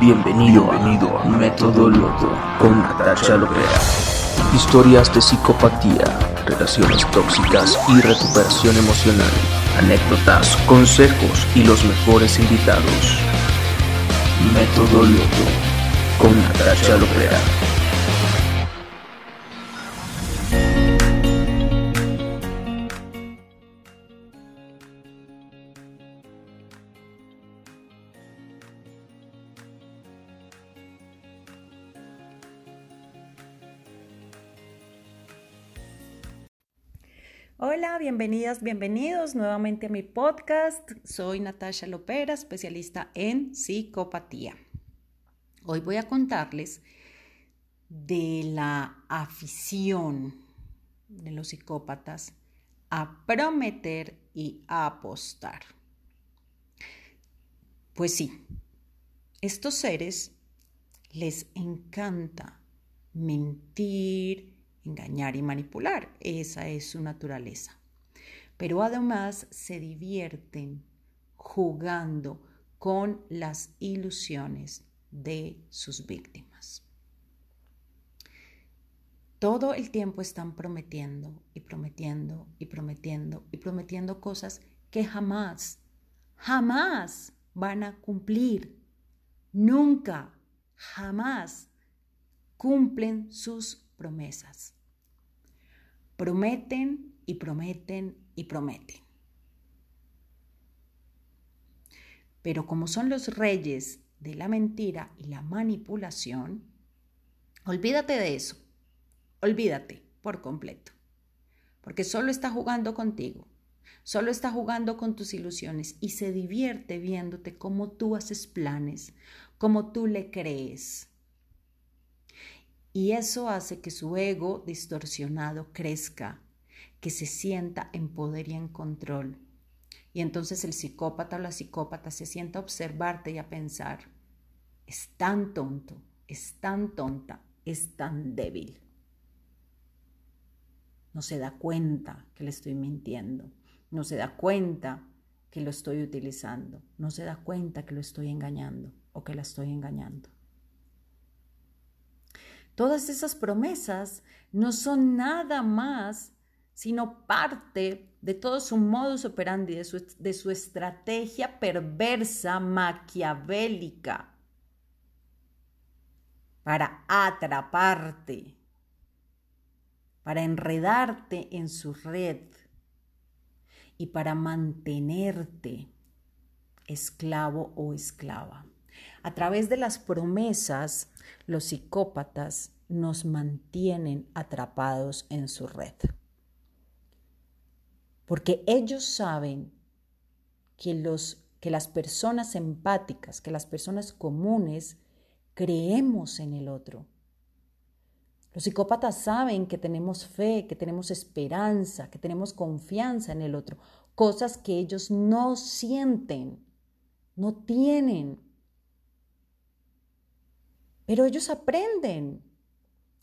Bienvenido, amigo a Método Loto con Natasha Lopera. Historias de psicopatía, relaciones tóxicas y recuperación emocional. Anécdotas, consejos y los mejores invitados. Método Loto con Natasha Lopera. Hola, bienvenidas, bienvenidos nuevamente a mi podcast. Soy Natasha Lopera, especialista en psicopatía. Hoy voy a contarles de la afición de los psicópatas a prometer y apostar. Pues sí, estos seres les encanta mentir, engañar y manipular. Esa es su naturaleza. Pero además se divierten jugando con las ilusiones de sus víctimas. Todo el tiempo están prometiendo y prometiendo y prometiendo y prometiendo cosas que jamás, jamás van a cumplir. Nunca, jamás cumplen sus promesas. Prometen y prometen y prometen. Pero como son los reyes de la mentira y la manipulación, olvídate de eso. Olvídate por completo. Porque solo está jugando contigo. Solo está jugando con tus ilusiones y se divierte viéndote como tú haces planes, como tú le crees. Y eso hace que su ego distorsionado crezca, que se sienta en poder y en control. Y entonces el psicópata o la psicópata se sienta a observarte y a pensar, es tan tonto, es tan tonta, es tan débil. No se da cuenta que le estoy mintiendo, no se da cuenta que lo estoy utilizando, no se da cuenta que lo estoy engañando o que la estoy engañando. Todas esas promesas no son nada más sino parte de todo su modus operandi, de su, de su estrategia perversa, maquiavélica, para atraparte, para enredarte en su red y para mantenerte esclavo o esclava. A través de las promesas, los psicópatas nos mantienen atrapados en su red. Porque ellos saben que, los, que las personas empáticas, que las personas comunes, creemos en el otro. Los psicópatas saben que tenemos fe, que tenemos esperanza, que tenemos confianza en el otro, cosas que ellos no sienten, no tienen. Pero ellos aprenden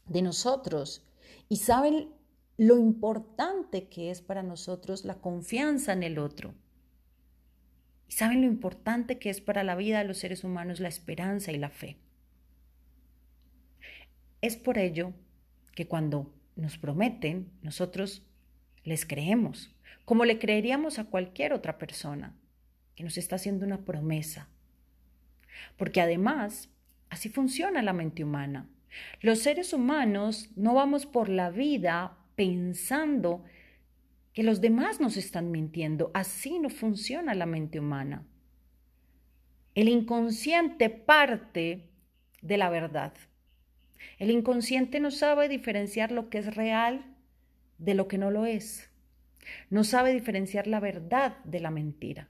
de nosotros y saben lo importante que es para nosotros la confianza en el otro. Y saben lo importante que es para la vida de los seres humanos la esperanza y la fe. Es por ello que cuando nos prometen, nosotros les creemos, como le creeríamos a cualquier otra persona que nos está haciendo una promesa. Porque además Así funciona la mente humana. Los seres humanos no vamos por la vida pensando que los demás nos están mintiendo. Así no funciona la mente humana. El inconsciente parte de la verdad. El inconsciente no sabe diferenciar lo que es real de lo que no lo es. No sabe diferenciar la verdad de la mentira.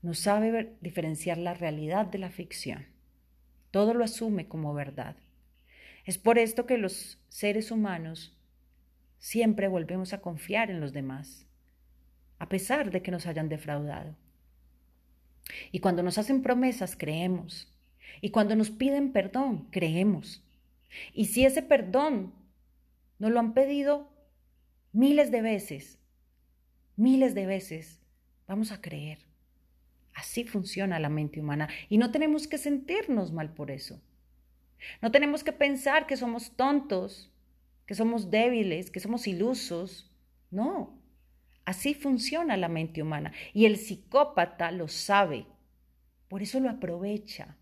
No sabe diferenciar la realidad de la ficción. Todo lo asume como verdad. Es por esto que los seres humanos siempre volvemos a confiar en los demás, a pesar de que nos hayan defraudado. Y cuando nos hacen promesas, creemos. Y cuando nos piden perdón, creemos. Y si ese perdón nos lo han pedido miles de veces, miles de veces, vamos a creer. Así funciona la mente humana y no tenemos que sentirnos mal por eso. No tenemos que pensar que somos tontos, que somos débiles, que somos ilusos. No, así funciona la mente humana y el psicópata lo sabe. Por eso lo aprovecha.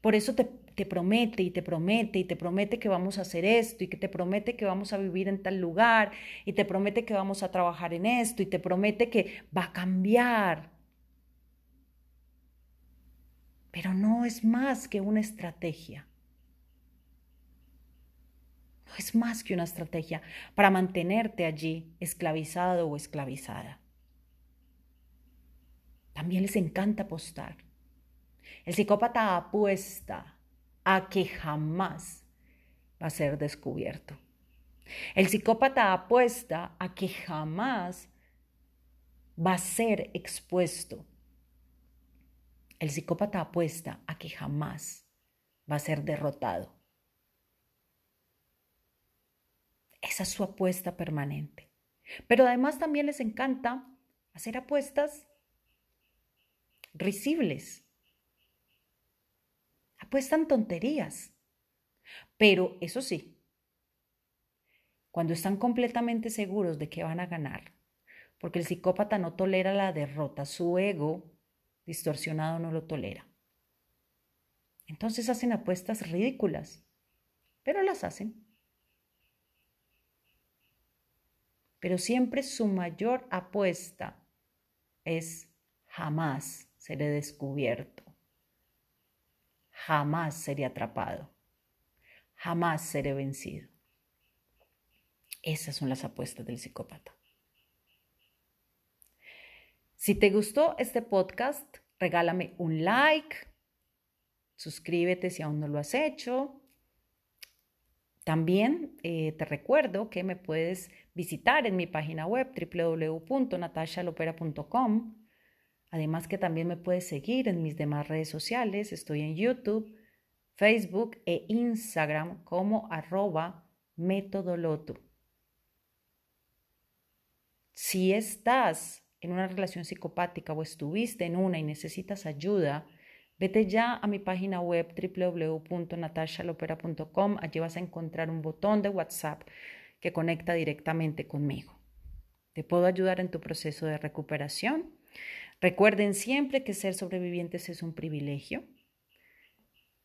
Por eso te, te, promete y te promete y te promete que vamos a hacer esto y que te promete que vamos a vivir en tal lugar y te promete que vamos a trabajar en esto y te promete que va a cambiar. Pero no es más que una estrategia. No es más que una estrategia para mantenerte allí esclavizado o esclavizada. También les encanta apostar. El psicópata apuesta a que jamás va a ser descubierto. El psicópata apuesta a que jamás va a ser expuesto el psicópata apuesta a que jamás va a ser derrotado. Esa es su apuesta permanente. Pero además también les encanta hacer apuestas risibles. Apuestan tonterías. Pero eso sí, cuando están completamente seguros de que van a ganar, porque el psicópata no tolera la derrota, su ego distorsionado no lo tolera. Entonces hacen apuestas ridículas, pero las hacen. Pero siempre su mayor apuesta es jamás seré descubierto, jamás seré atrapado, jamás seré vencido. Esas son las apuestas del psicópata. Si te gustó este podcast, regálame un like, suscríbete si aún no lo has hecho. También eh, te recuerdo que me puedes visitar en mi página web www.natashalopera.com. Además que también me puedes seguir en mis demás redes sociales. Estoy en YouTube, Facebook e Instagram como arroba metodoloto. Si estás en una relación psicopática o estuviste en una y necesitas ayuda, vete ya a mi página web www.natashalopera.com. Allí vas a encontrar un botón de WhatsApp que conecta directamente conmigo. Te puedo ayudar en tu proceso de recuperación. Recuerden siempre que ser sobrevivientes es un privilegio.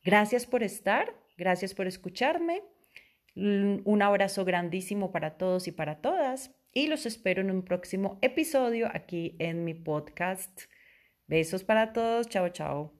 Gracias por estar, gracias por escucharme. Un abrazo grandísimo para todos y para todas y los espero en un próximo episodio aquí en mi podcast. Besos para todos. Chao, chao.